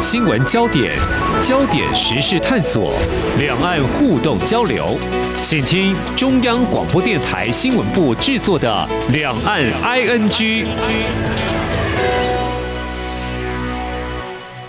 新闻焦点，焦点时事探索，两岸互动交流，请听中央广播电台新闻部制作的《两岸 ING》。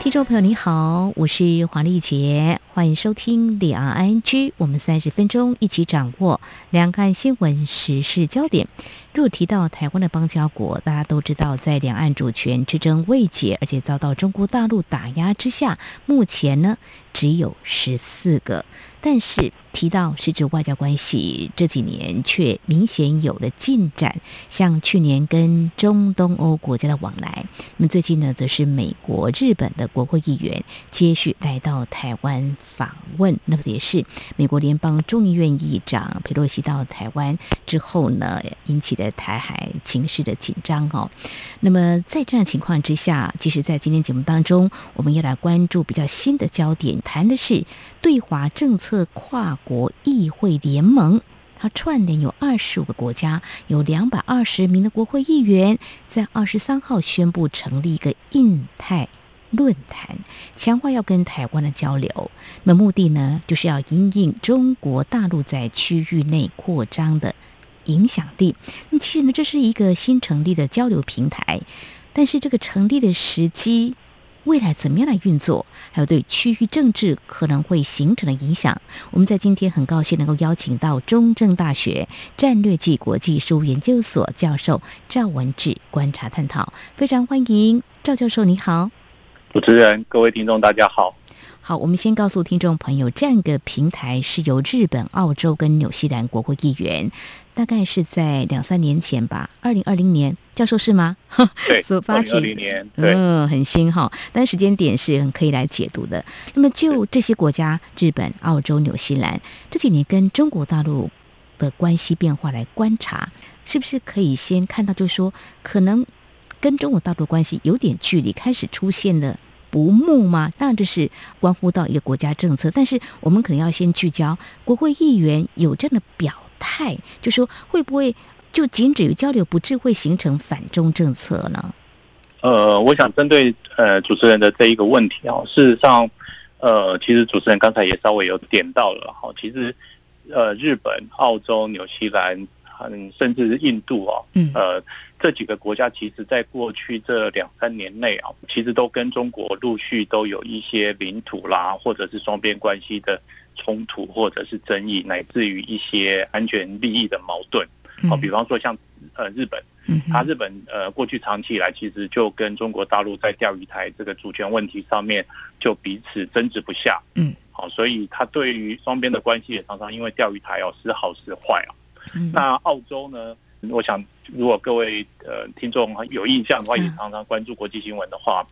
听众朋友你好，我是黄丽杰，欢迎收听两岸 ING，我们三十分钟一起掌握两岸新闻时事焦点。若提到台湾的邦交国，大家都知道，在两岸主权之争未解，而且遭到中国大陆打压之下，目前呢只有十四个。但是提到实质外交关系，这几年却明显有了进展，像去年跟中东欧国家的往来，那么最近呢，则是美国、日本的国会议员接续来到台湾访问，那么也是美国联邦众议院议长佩洛西到台湾之后呢，引起的台海情势的紧张哦。那么在这样情况之下，其实，在今天节目当中，我们要来关注比较新的焦点，谈的是对华政策。跨国议会联盟，它串联有二十五个国家，有两百二十名的国会议员，在二十三号宣布成立一个印太论坛，强化要跟台湾的交流。那目的呢，就是要因应中国大陆在区域内扩张的影响力。那其实呢，这是一个新成立的交流平台，但是这个成立的时机。未来怎么样来运作，还有对区域政治可能会形成的影响，我们在今天很高兴能够邀请到中正大学战略暨国际事务研究所教授赵文志观察探讨，非常欢迎赵教授，你好，主持人，各位听众，大家好。好，我们先告诉听众朋友，这样一个平台是由日本、澳洲跟纽西兰国会议员，大概是在两三年前吧，二零二零年，教授是吗？对，所发起，年，嗯，很新哈，但时间点是很可以来解读的。那么就这些国家，日本、澳洲、纽西兰这几年跟中国大陆的关系变化来观察，是不是可以先看到，就是说可能跟中国大陆关系有点距离，开始出现了。不睦吗？当然这是关乎到一个国家政策，但是我们可能要先聚焦国会议员有这样的表态，就说会不会就仅止于交流，不致会形成反中政策呢？呃，我想针对呃主持人的这一个问题啊，事实上，呃，其实主持人刚才也稍微有点到了哈，其实呃日本、澳洲、纽西兰，嗯，甚至是印度啊，嗯，呃。这几个国家其实，在过去这两三年内啊，其实都跟中国陆续都有一些领土啦，或者是双边关系的冲突，或者是争议，乃至于一些安全利益的矛盾。好，比方说像呃日本，它日本呃过去长期以来其实就跟中国大陆在钓鱼台这个主权问题上面就彼此争执不下。嗯，好，所以它对于双边的关系也常常因为钓鱼台哦时好时坏啊。那澳洲呢？我想，如果各位呃听众有印象的话，也常常关注国际新闻的话，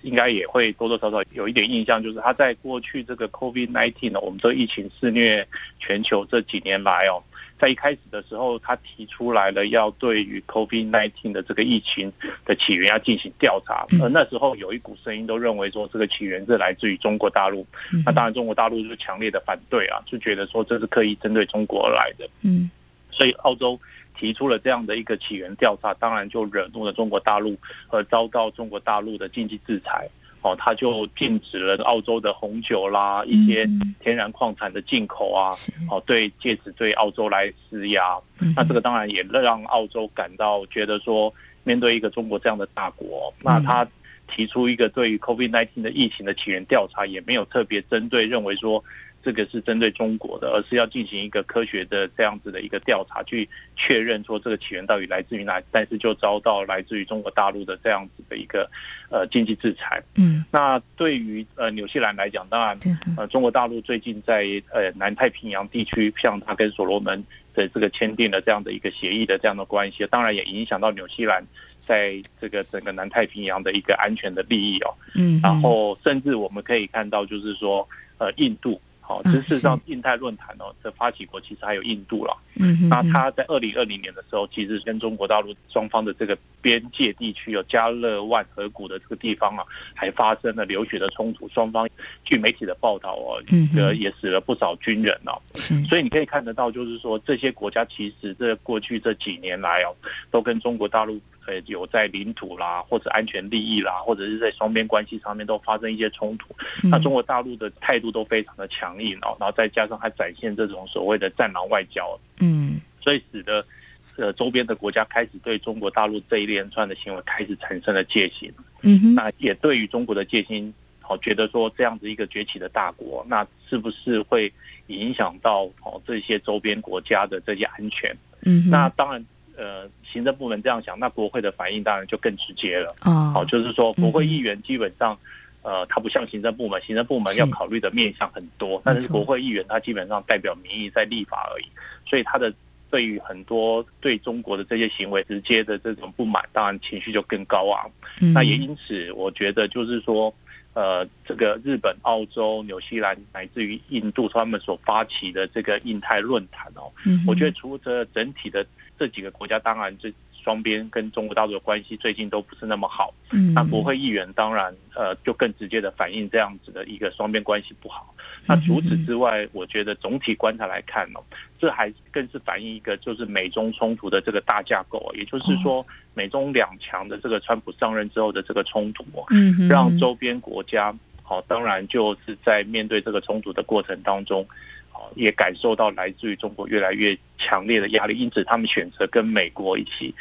应该也会多多少少有一点印象，就是他在过去这个 COVID-19 呢，我们这疫情肆虐全球这几年来哦，在一开始的时候，他提出来了要对于 COVID-19 的这个疫情的起源要进行调查，而那时候有一股声音都认为说这个起源是来自于中国大陆，那当然中国大陆就是强烈的反对啊，就觉得说这是刻意针对中国而来的，嗯，所以澳洲。提出了这样的一个起源调查，当然就惹怒了中国大陆，而遭到中国大陆的经济制裁。哦，他就禁止了澳洲的红酒啦，一些天然矿产的进口啊。哦，对，借此对澳洲来施压。那这个当然也让澳洲感到觉得说，面对一个中国这样的大国，那他提出一个对于 COVID-19 的疫情的起源调查，也没有特别针对，认为说。这个是针对中国的，而是要进行一个科学的这样子的一个调查，去确认说这个起源到底来自于哪，但是就遭到来自于中国大陆的这样子的一个呃经济制裁。嗯，那对于呃纽西兰来讲，当然呃中国大陆最近在呃南太平洋地区，像它跟所罗门的这个签订了这样的一个协议的这样的关系，当然也影响到纽西兰在这个整个南太平洋的一个安全的利益哦。嗯，然后甚至我们可以看到，就是说呃印度。好，事实上，印太论坛哦，这发起国其实还有印度了。嗯，那他在二零二零年的时候，其实跟中国大陆双方的这个边界地区有加勒万河谷的这个地方啊，还发生了流血的冲突。双方据媒体的报道哦，呃，也死了不少军人哦。所以你可以看得到，就是说这些国家其实这过去这几年来哦，都跟中国大陆呃有在领土啦，或者安全利益啦，或者是在双边关系上面都发生一些冲突，嗯、那中国大陆的态度都非常的强硬哦，然后再加上还展现这种所谓的战狼外交，嗯，所以使得呃周边的国家开始对中国大陆这一连串的行为开始产生了戒心，嗯哼，那也对于中国的戒心，好觉得说这样子一个崛起的大国，那是不是会影响到哦这些周边国家的这些安全？嗯，那当然。呃，行政部门这样想，那国会的反应当然就更直接了。哦，好，就是说国会议员基本上，呃，他不像行政部门，行政部门要考虑的面向很多，但是国会议员他基本上代表民意在立法而已，所以他的对于很多对中国的这些行为直接的这种不满，当然情绪就更高昂。那也因此，我觉得就是说，呃，这个日本、澳洲、纽西兰乃至于印度他们所发起的这个印太论坛哦，我觉得除了整体的。这几个国家当然，这双边跟中国大陆的关系最近都不是那么好。嗯，那国会议员当然，呃，就更直接的反映这样子的一个双边关系不好。那除此之外，我觉得总体观察来看呢，这还更是反映一个就是美中冲突的这个大架构，也就是说，美中两强的这个川普上任之后的这个冲突，嗯，让周边国家，好，当然就是在面对这个冲突的过程当中。也感受到来自于中国越来越强烈的压力，因此他们选择跟美国一起，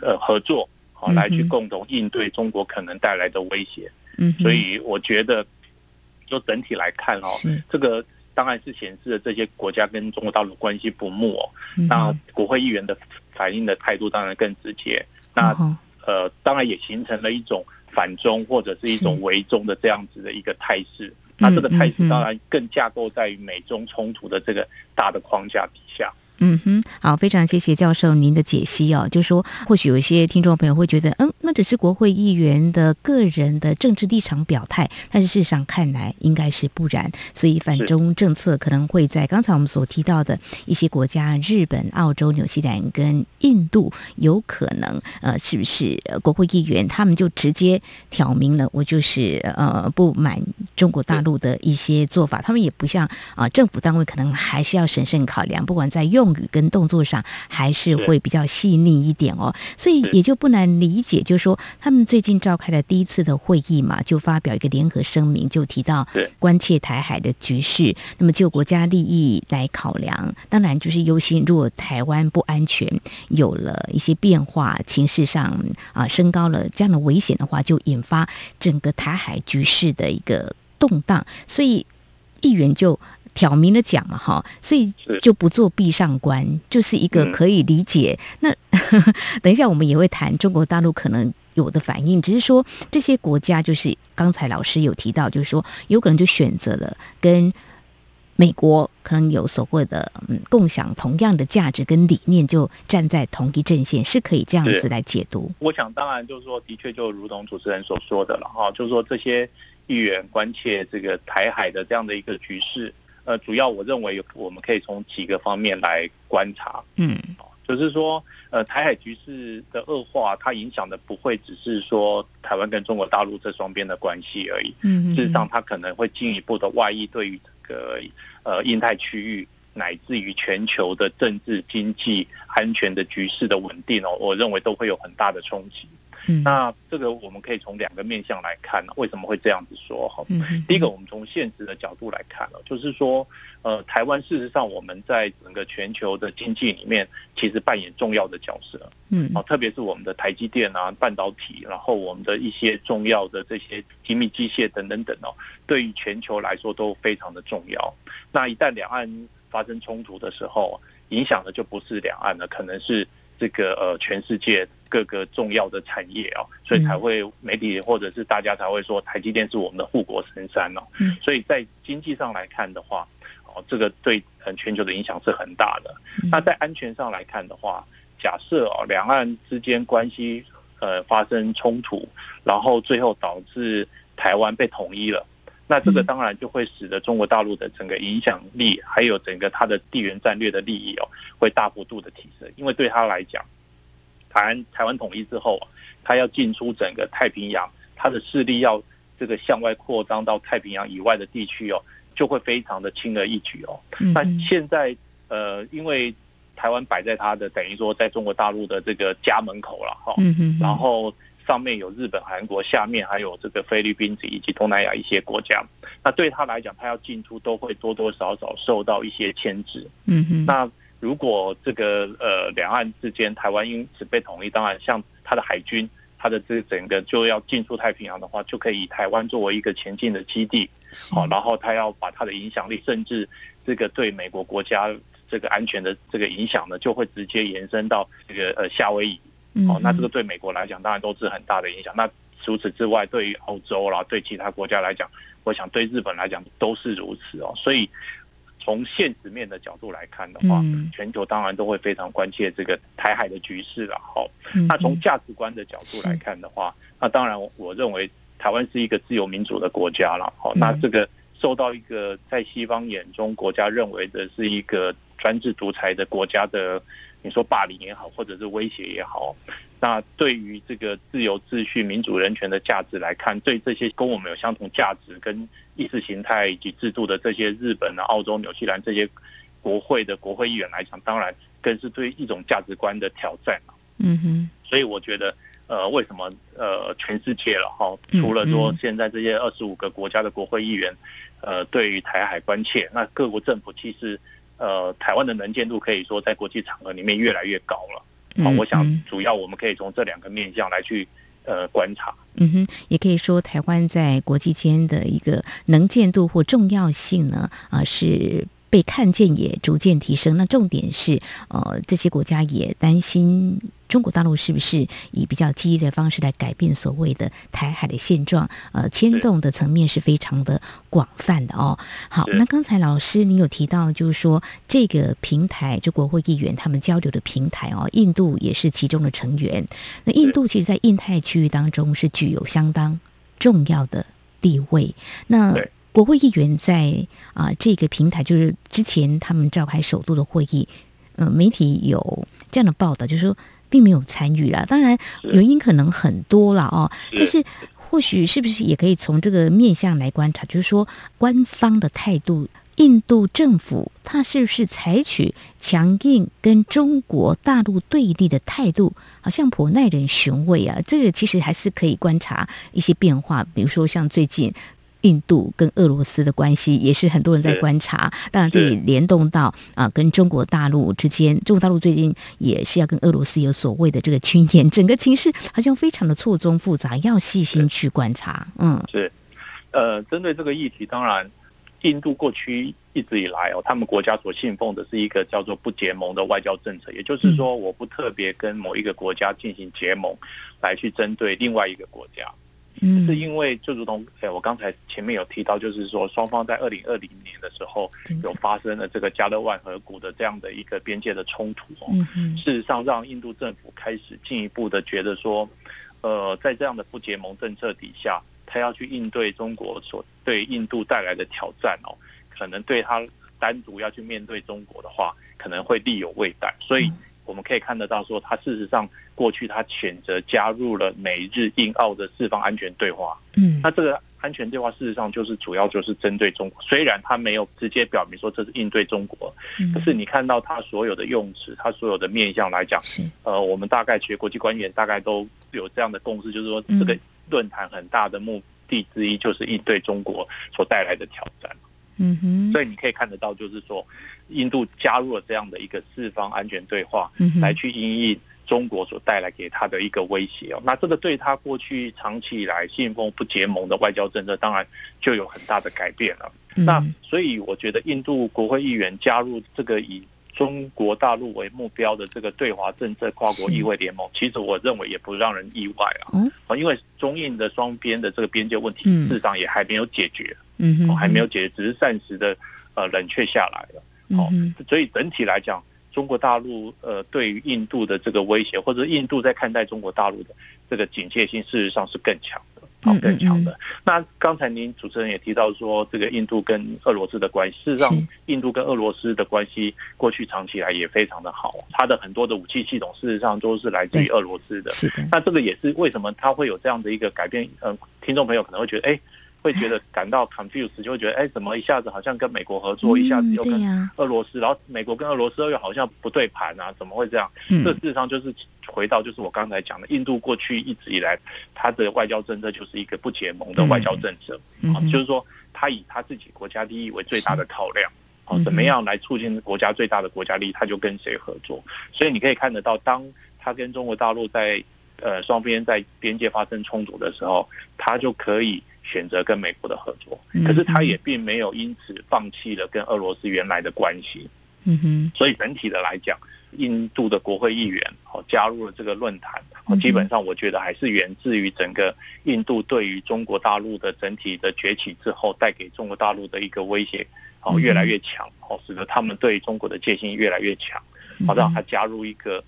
呃，合作，好来去共同应对中国可能带来的威胁。嗯，所以我觉得，就整体来看哦，这个当然是显示了这些国家跟中国大陆关系不睦哦。那国会议员的反应的态度当然更直接。那呃，当然也形成了一种反中或者是一种围中的这样子的一个态势。那这个态势当然更架构在于美中冲突的这个大的框架底下。嗯哼，好，非常谢谢教授您的解析哦。就是说，或许有一些听众朋友会觉得，嗯，那只是国会议员的个人的政治立场表态，但是事实上看来应该是不然。所以反中政策可能会在刚才我们所提到的一些国家，日本、澳洲、纽西兰跟印度，有可能呃，是不是国会议员他们就直接挑明了，我就是呃不满中国大陆的一些做法，他们也不像啊、呃、政府单位可能还是要审慎考量，不管在用。语跟动作上还是会比较细腻一点哦，所以也就不难理解，就是说他们最近召开了第一次的会议嘛，就发表一个联合声明，就提到关切台海的局势，那么就国家利益来考量，当然就是忧心，如果台湾不安全，有了一些变化，情势上啊升高了这样的危险的话，就引发整个台海局势的一个动荡，所以议员就。挑明的讲嘛，哈，所以就不做壁上观，就是一个可以理解。那 等一下我们也会谈中国大陆可能有的反应，只是说这些国家就是刚才老师有提到，就是说有可能就选择了跟美国可能有所谓的嗯共享同样的价值跟理念，就站在同一阵线，是可以这样子来解读。我想当然就是说，的确就如同主持人所说的了哈，就是说这些议员关切这个台海的这样的一个局势。呃，主要我认为我们可以从几个方面来观察，嗯，就是说，呃，台海局势的恶化，它影响的不会只是说台湾跟中国大陆这双边的关系而已，嗯，事实上，它可能会进一步的外溢对于这个呃印太区域乃至于全球的政治、经济、安全的局势的稳定哦，我认为都会有很大的冲击。那这个我们可以从两个面向来看呢，为什么会这样子说哈？第一个，我们从现实的角度来看了，就是说，呃，台湾事实上我们在整个全球的经济里面，其实扮演重要的角色。嗯，特别是我们的台积电啊、半导体，然后我们的一些重要的这些精密机械等等等哦，对于全球来说都非常的重要。那一旦两岸发生冲突的时候，影响的就不是两岸了，可能是这个呃全世界。各个重要的产业哦，所以才会媒体或者是大家才会说台积电是我们的护国神山哦。所以在经济上来看的话，哦，这个对全球的影响是很大的。那在安全上来看的话，假设哦两岸之间关系呃发生冲突，然后最后导致台湾被统一了，那这个当然就会使得中国大陆的整个影响力，还有整个它的地缘战略的利益哦，会大幅度的提升，因为对他来讲。台湾台湾统一之后，他要进出整个太平洋，他的势力要这个向外扩张到太平洋以外的地区哦，就会非常的轻而易举哦。那现在呃，因为台湾摆在他的等于说在中国大陆的这个家门口了哈。然后上面有日本、韩国，下面还有这个菲律宾以及东南亚一些国家。那对他来讲，他要进出都会多多少少受到一些牵制。嗯嗯。那如果这个呃两岸之间台湾因此被统一，当然像它的海军。它的这整个就要进出太平洋的话，就可以以台湾作为一个前进的基地，好，然后它要把它的影响力，甚至这个对美国国家这个安全的这个影响呢，就会直接延伸到这个呃夏威夷，好，那这个对美国来讲当然都是很大的影响。那除此之外，对于欧洲啦，对其他国家来讲，我想对日本来讲都是如此哦，所以。从现实面的角度来看的话，全球当然都会非常关切这个台海的局势了。好，那从价值观的角度来看的话，那当然我认为台湾是一个自由民主的国家了。好，那这个受到一个在西方眼中国家认为的是一个专制独裁的国家的，你说霸凌也好，或者是威胁也好，那对于这个自由秩序、民主人权的价值来看，对这些跟我们有相同价值跟。意识形态以及制度的这些日本啊、澳洲、纽西兰这些国会的国会议员来讲，当然更是对一种价值观的挑战。嗯哼，所以我觉得，呃，为什么呃，全世界了哈，除了说现在这些二十五个国家的国会议员，呃，对于台海关切，那各国政府其实，呃，台湾的能见度可以说在国际场合里面越来越高了。好，我想主要我们可以从这两个面向来去。呃，观察，嗯哼，也可以说台湾在国际间的一个能见度或重要性呢，啊、呃，是被看见也逐渐提升。那重点是，呃，这些国家也担心。中国大陆是不是以比较激烈的方式来改变所谓的台海的现状？呃，牵动的层面是非常的广泛的哦。好，那刚才老师您有提到，就是说这个平台，就国会议员他们交流的平台哦，印度也是其中的成员。那印度其实，在印太区域当中是具有相当重要的地位。那国会议员在啊、呃、这个平台，就是之前他们召开首都的会议，呃，媒体有这样的报道，就是说。并没有参与了，当然原因可能很多了哦。但是或许是不是也可以从这个面向来观察，就是说官方的态度，印度政府它是不是采取强硬跟中国大陆对立的态度，好像颇耐人寻味啊。这个其实还是可以观察一些变化，比如说像最近。印度跟俄罗斯的关系也是很多人在观察，当然这里联动到啊，跟中国大陆之间，中国大陆最近也是要跟俄罗斯有所谓的这个军演，整个情势好像非常的错综复杂，要细心去观察。嗯，是，呃，针对这个议题，当然，印度过去一直以来哦，他们国家所信奉的是一个叫做不结盟的外交政策，也就是说，我不特别跟某一个国家进行结盟，来去针对另外一个国家。嗯，是因为就如同哎，我刚才前面有提到，就是说双方在二零二零年的时候有发生了这个加勒万河谷的这样的一个边界的冲突哦。事实上，让印度政府开始进一步的觉得说，呃，在这样的不结盟政策底下，他要去应对中国所对印度带来的挑战哦，可能对他单独要去面对中国的话，可能会力有未逮。所以我们可以看得到说，他事实上。过去他选择加入了美日印澳的四方安全对话，嗯，那这个安全对话事实上就是主要就是针对中国，虽然他没有直接表明说这是应对中国，可是你看到他所有的用词，他所有的面向来讲，是呃，我们大概学国际官员大概都有这样的共识，就是说这个论坛很大的目的之一就是应对中国所带来的挑战，嗯哼，所以你可以看得到，就是说印度加入了这样的一个四方安全对话，来去应应。中国所带来给他的一个威胁哦，那这个对他过去长期以来信奉不结盟的外交政策，当然就有很大的改变了。那所以我觉得印度国会议员加入这个以中国大陆为目标的这个对华政策跨国议会联盟，其实我认为也不让人意外啊。因为中印的双边的这个边界问题，事实上也还没有解决，嗯，还没有解决，只是暂时的呃冷却下来了。哦，所以整体来讲。中国大陆呃，对于印度的这个威胁，或者印度在看待中国大陆的这个警戒性，事实上是更强的，啊，更强的。那刚才您主持人也提到说，这个印度跟俄罗斯的关系，事实上，印度跟俄罗斯的关系过去长期来也非常的好，它的很多的武器系统，事实上都是来自于俄罗斯的。是的。那这个也是为什么它会有这样的一个改变？嗯，听众朋友可能会觉得，哎，会觉得感到 confused，就会觉得哎，怎么一下子好像跟美国合作，一下子又跟俄罗斯，然后美国跟俄罗斯又好像不对盘啊？怎么会这样？这事实上就是回到就是我刚才讲的，印度过去一直以来它的外交政策就是一个不结盟的外交政策啊，就是说他以他自己国家利益为最大的考量，哦，怎么样来促进国家最大的国家利益，他就跟谁合作。所以你可以看得到，当他跟中国大陆在呃双边在边界发生冲突的时候，他就可以。选择跟美国的合作，可是他也并没有因此放弃了跟俄罗斯原来的关系。嗯哼，所以整体的来讲，印度的国会议员哦加入了这个论坛，基本上我觉得还是源自于整个印度对于中国大陆的整体的崛起之后，带给中国大陆的一个威胁哦越来越强哦，使得他们对中国的戒心越来越强，好让他加入一个。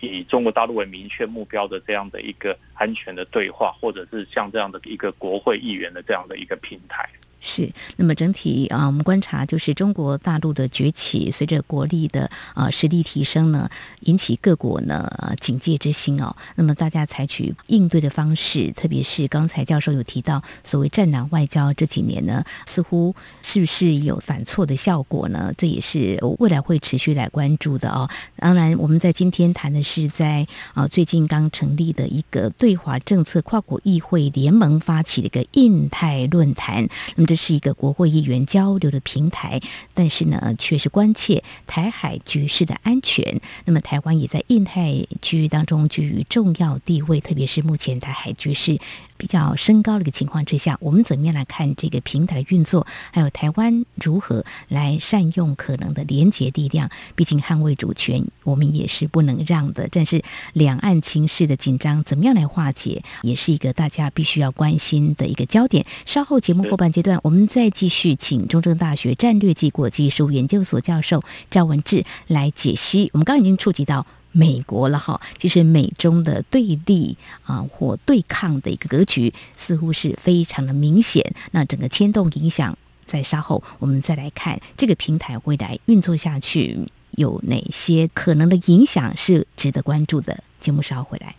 以中国大陆为明确目标的这样的一个安全的对话，或者是像这样的一个国会议员的这样的一个平台。是，那么整体啊，我们观察就是中国大陆的崛起，随着国力的啊实力提升呢，引起各国呢警戒之心哦。那么大家采取应对的方式，特别是刚才教授有提到所谓“战狼外交”，这几年呢，似乎是不是有反错的效果呢？这也是未来会持续来关注的哦。当然，我们在今天谈的是在啊最近刚成立的一个对华政策跨国议会联盟发起的一个印太论坛。那么这是一个国会议员交流的平台，但是呢，却是关切台海局势的安全。那么，台湾也在印太区域当中居于重要地位，特别是目前台海局势。比较升高的一个情况之下，我们怎么样来看这个平台的运作？还有台湾如何来善用可能的连结力量？毕竟捍卫主权，我们也是不能让的。但是两岸情势的紧张，怎么样来化解，也是一个大家必须要关心的一个焦点。稍后节目后半阶段，我们再继续请中正大学战略暨国际事务研究所教授赵文志来解析。我们刚刚已经触及到。美国了哈，其实美中的对立啊或对抗的一个格局似乎是非常的明显。那整个牵动影响，在稍后我们再来看这个平台未来运作下去有哪些可能的影响是值得关注的。节目稍后回来。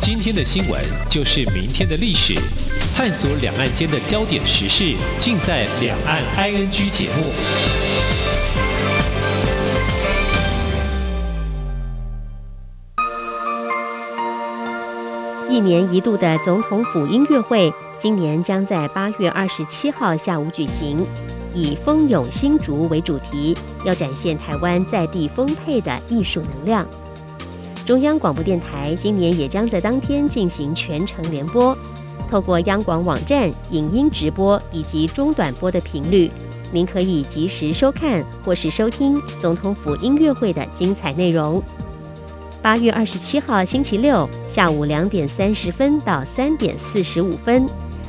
今天的新闻就是明天的历史，探索两岸间的焦点时事，尽在《两岸 ING》节目。一年一度的总统府音乐会，今年将在八月二十七号下午举行，以“蜂拥新竹”为主题，要展现台湾在地丰沛的艺术能量。中央广播电台今年也将在当天进行全程联播，透过央广网站影音直播以及中短波的频率，您可以及时收看或是收听总统府音乐会的精彩内容。八月二十七号星期六下午两点三十分到三点四十五分，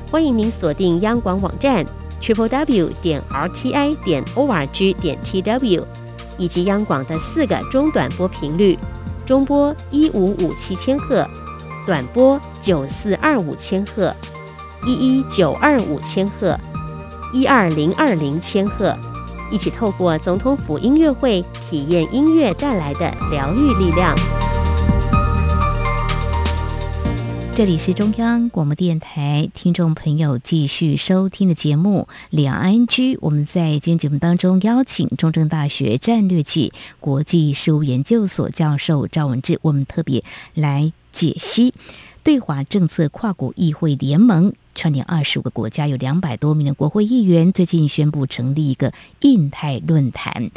欢迎您锁定央广网站 triple w 点 r t i 点 o r g 点 t w，以及央广的四个中短波频率：中波一五五七千赫，短波九四二五千赫，一一九二五千赫，一二零二零千赫，一起透过总统府音乐会，体验音乐带来的疗愈力量。这里是中央广播电台，听众朋友继续收听的节目《两岸居》。我们在今天节目当中邀请中正大学战略暨国际事务研究所教授赵文志，我们特别来解析对华政策跨国议会联盟，串联二十五个国家，有两百多名的国会议员，最近宣布成立一个印太论坛。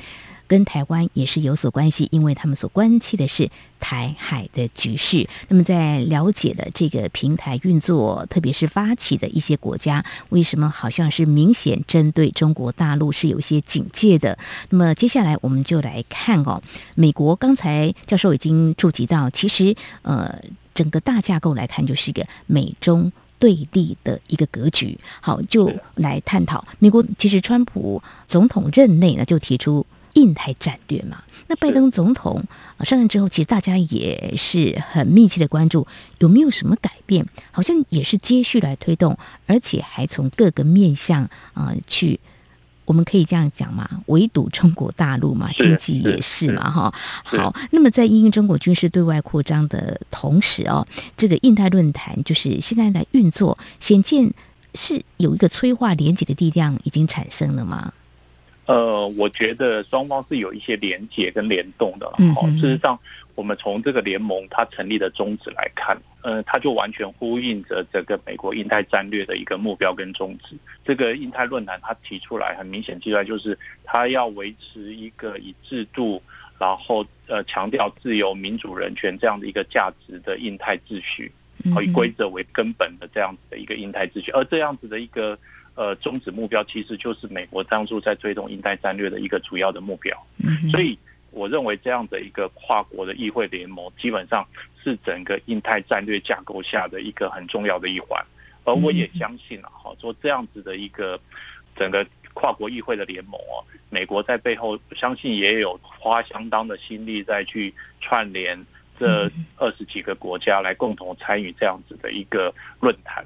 跟台湾也是有所关系，因为他们所关切的是台海的局势。那么，在了解了这个平台运作，特别是发起的一些国家，为什么好像是明显针对中国大陆是有些警戒的？那么，接下来我们就来看哦，美国刚才教授已经触及到，其实呃，整个大架构来看，就是一个美中对立的一个格局。好，就来探讨美国其实川普总统任内呢，就提出。印太战略嘛，那拜登总统上任之后，其实大家也是很密切的关注有没有什么改变，好像也是接续来推动，而且还从各个面向啊去我们可以这样讲嘛，围堵中国大陆嘛，经济也是嘛，哈。好，那么在因应中国军事对外扩张的同时哦，这个印太论坛就是现在来运作，显见是有一个催化连结的力量已经产生了吗？呃，我觉得双方是有一些连结跟联动的。好，事实上，我们从这个联盟它成立的宗旨来看，呃，它就完全呼应着整个美国印太战略的一个目标跟宗旨。这个印太论坛它提出来，很明显提出来就是它要维持一个以制度，然后呃强调自由、民主、人权这样的一个价值的印太秩序，好，以规则为根本的这样子的一个印太秩序，而这样子的一个。呃，终止目标其实就是美国当初在推动印太战略的一个主要的目标。嗯，所以我认为这样的一个跨国的议会联盟，基本上是整个印太战略架构下的一个很重要的一环。而我也相信啊，哈，说这样子的一个整个跨国议会的联盟哦，美国在背后相信也有花相当的心力在去串联这二十几个国家来共同参与这样子的一个论坛。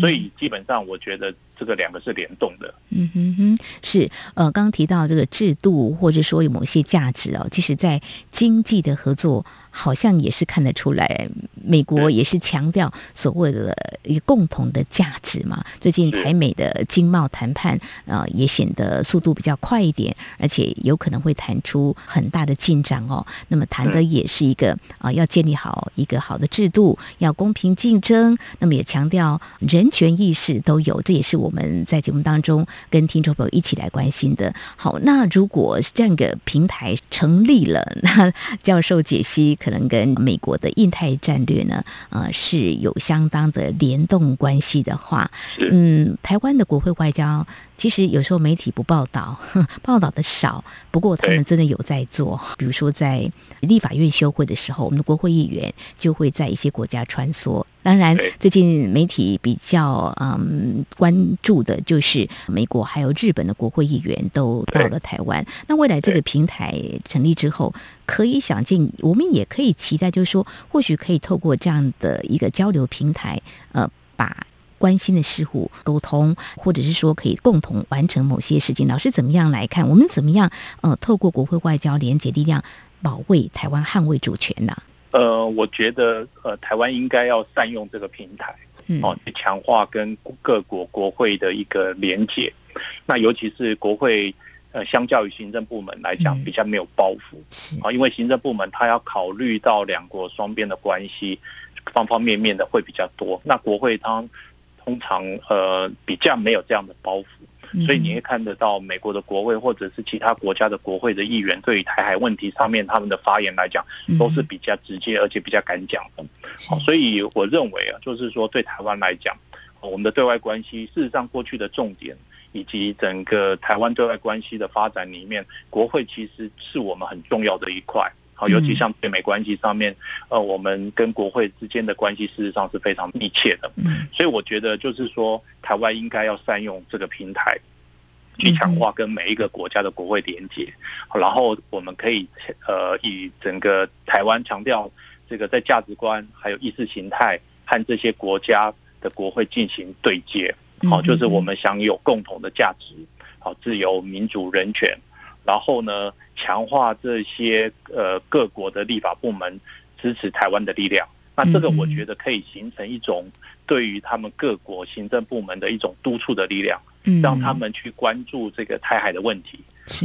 所以基本上我觉得。这个两个是联动的，嗯哼哼，是呃，刚刚提到这个制度，或者说有某些价值哦，其实，在经济的合作，好像也是看得出来，美国也是强调所谓的一个共同的价值嘛。最近台美的经贸谈判，呃，也显得速度比较快一点，而且有可能会谈出很大的进展哦。那么谈的也是一个啊、呃，要建立好一个好的制度，要公平竞争，那么也强调人权意识都有，这也是我。们在节目当中跟听众朋友一起来关心的。好，那如果这样一个平台成立了，那教授解析可能跟美国的印太战略呢，呃，是有相当的联动关系的话，嗯，台湾的国会外交。其实有时候媒体不报道，报道的少。不过他们真的有在做，比如说在立法院休会的时候，我们的国会议员就会在一些国家穿梭。当然，最近媒体比较嗯关注的就是美国还有日本的国会议员都到了台湾。那未来这个平台成立之后，可以想见，我们也可以期待，就是说，或许可以透过这样的一个交流平台，呃，把。关心的事物沟通，或者是说可以共同完成某些事情。老师怎么样来看？我们怎么样呃，透过国会外交连结力量，保卫台湾、捍卫主权呢？呃，我觉得呃，台湾应该要善用这个平台，哦，去强化跟各国国会的一个连结。那尤其是国会，呃，相较于行政部门来讲，比较没有包袱啊，因为行政部门它要考虑到两国双边的关系，方方面面的会比较多。那国会它通常呃比较没有这样的包袱，所以你会看得到美国的国会或者是其他国家的国会的议员对于台海问题上面他们的发言来讲，都是比较直接而且比较敢讲的。好，所以我认为啊，就是说对台湾来讲，我们的对外关系事实上过去的重点以及整个台湾对外关系的发展里面，国会其实是我们很重要的一块。尤其像北美关系上面，呃，我们跟国会之间的关系事实上是非常密切的，所以我觉得就是说，台湾应该要善用这个平台，去强化跟每一个国家的国会连接，然后我们可以呃，以整个台湾强调这个在价值观还有意识形态和这些国家的国会进行对接，好，就是我们享有共同的价值，好，自由、民主、人权。然后呢，强化这些呃各国的立法部门支持台湾的力量。那这个我觉得可以形成一种对于他们各国行政部门的一种督促的力量，让他们去关注这个台海的问题，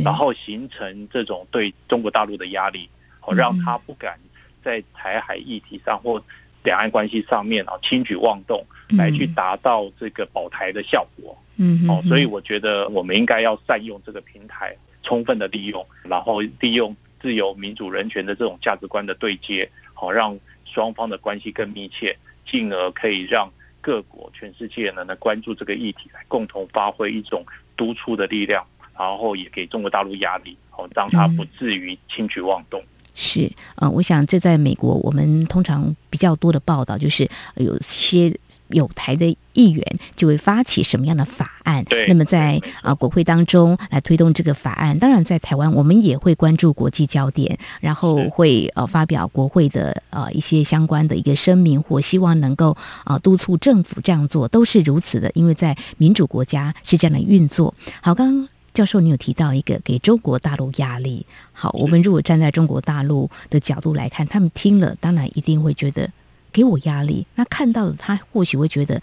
然后形成这种对中国大陆的压力，好让他不敢在台海议题上或两岸关系上面啊轻举妄动，来去达到这个保台的效果。嗯，哦，所以我觉得我们应该要善用这个平台。充分的利用，然后利用自由、民主、人权的这种价值观的对接，好让双方的关系更密切，进而可以让各国、全世界呢来关注这个议题，来共同发挥一种督促的力量，然后也给中国大陆压力，好让他不至于轻举妄动。是，呃，我想这在美国，我们通常比较多的报道就是有些有台的议员就会发起什么样的法案，那么在啊国会当中来推动这个法案。当然，在台湾我们也会关注国际焦点，然后会呃发表国会的呃一些相关的一个声明，或希望能够啊督促政府这样做，都是如此的，因为在民主国家是这样的运作。好，刚刚。教授，你有提到一个给中国大陆压力。好，我们如果站在中国大陆的角度来看，他们听了当然一定会觉得给我压力。那看到了，他或许会觉得，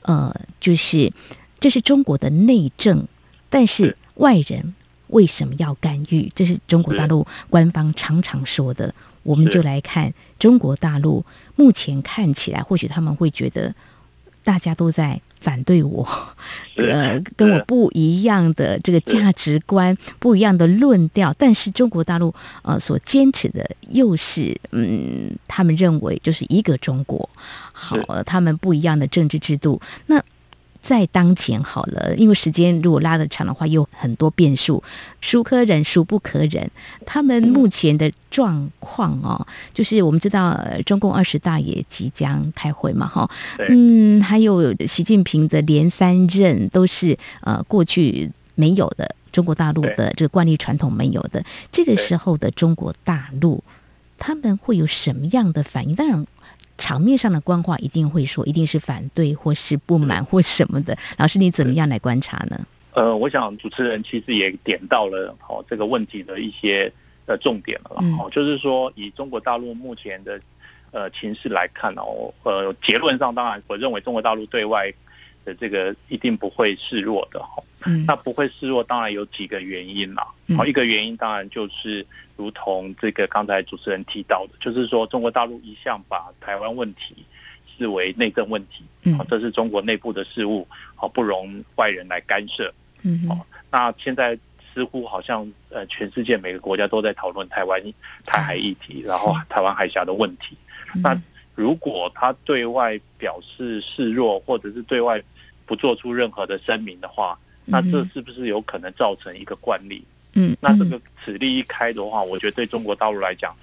呃，就是这是中国的内政，但是外人为什么要干预？这是中国大陆官方常常说的。我们就来看中国大陆目前看起来，或许他们会觉得大家都在。反对我，呃，跟我不一样的这个价值观，不一样的论调，但是中国大陆呃所坚持的又是，嗯，他们认为就是一个中国，好，他们不一样的政治制度，那。在当前好了，因为时间如果拉得长的话，有很多变数，孰可忍孰不可忍。他们目前的状况哦，就是我们知道中共二十大也即将开会嘛，哈，嗯，还有习近平的连三任都是呃过去没有的，中国大陆的这个惯例传统没有的，这个时候的中国大陆他们会有什么样的反应？当然。场面上的官话一定会说，一定是反对或是不满或什么的。老师，你怎么样来观察呢？呃，我想主持人其实也点到了好这个问题的一些呃重点了。好、嗯，就是说以中国大陆目前的呃情势来看哦，呃，结论上当然我认为中国大陆对外的这个一定不会示弱的哈。嗯，那不会示弱，当然有几个原因啦。好，一个原因当然就是，如同这个刚才主持人提到的，就是说中国大陆一向把台湾问题视为内政问题，好，这是中国内部的事务，好，不容外人来干涉。嗯，好，那现在似乎好像呃，全世界每个国家都在讨论台湾台海议题，然后台湾海峡的问题。那如果他对外表示示弱，或者是对外不做出任何的声明的话，那这是不是有可能造成一个惯例？嗯，那这个此例一开的话，我觉得对中国大陆来讲，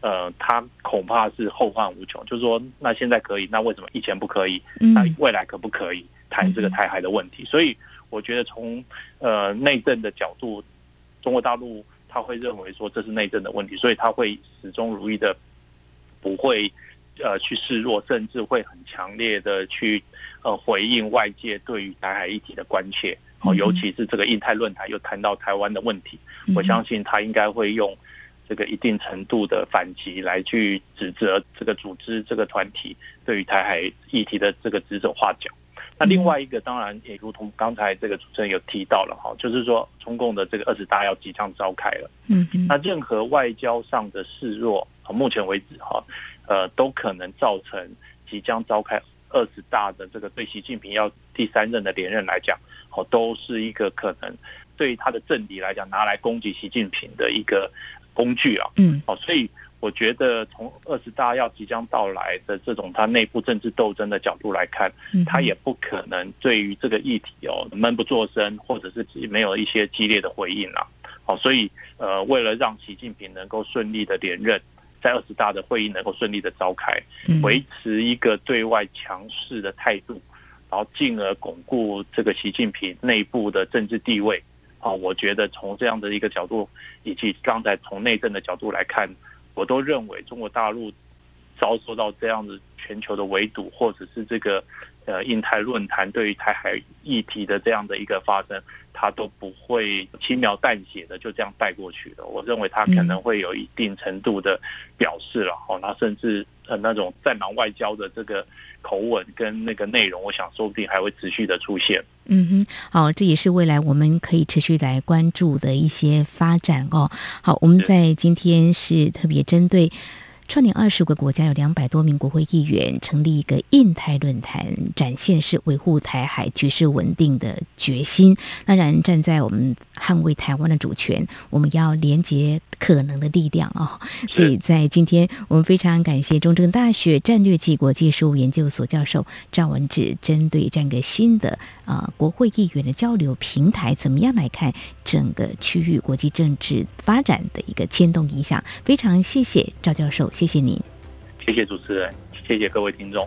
呃，他恐怕是后患无穷。就是说，那现在可以，那为什么以前不可以？那未来可不可以谈这个台海的问题？所以，我觉得从呃内政的角度，中国大陆他会认为说这是内政的问题，所以他会始终如一的不会呃去示弱，甚至会很强烈的去呃回应外界对于台海议题的关切。哦，尤其是这个印太论坛又谈到台湾的问题，我相信他应该会用这个一定程度的反击来去指责这个组织、这个团体对于台海议题的这个指手画脚。那另外一个当然也如同刚才这个主持人有提到了哈，就是说中共的这个二十大要即将召开了，嗯，那任何外交上的示弱，目前为止哈，呃，都可能造成即将召开二十大的这个对习近平要第三任的连任来讲。哦，都是一个可能对于他的政敌来讲拿来攻击习近平的一个工具啊。嗯，哦，所以我觉得从二十大要即将到来的这种他内部政治斗争的角度来看，他也不可能对于这个议题哦闷不作声，或者是没有一些激烈的回应啊。好，所以呃，为了让习近平能够顺利的连任，在二十大的会议能够顺利的召开，维持一个对外强势的态度。然后进而巩固这个习近平内部的政治地位，啊，我觉得从这样的一个角度，以及刚才从内政的角度来看，我都认为中国大陆遭受到这样子全球的围堵，或者是这个呃印太论坛对于台海议题的这样的一个发生，他都不会轻描淡写的就这样带过去的。我认为他可能会有一定程度的表示了，哦，那甚至呃那种战狼外交的这个。口吻跟那个内容，我想说不定还会持续的出现。嗯哼，好，这也是未来我们可以持续来关注的一些发展哦。好，我们在今天是特别针对。串联二十个国家，有两百多名国会议员成立一个印太论坛，展现是维护台海局势稳定的决心。当然，站在我们捍卫台湾的主权，我们要连接可能的力量啊、哦！所以在今天，我们非常感谢中正大学战略暨国际事务研究所教授赵文志，针对这样一个新的啊、呃、国会议员的交流平台，怎么样来看整个区域国际政治发展的一个牵动影响？非常谢谢赵教授。谢谢您，谢谢主持人，谢谢各位听众。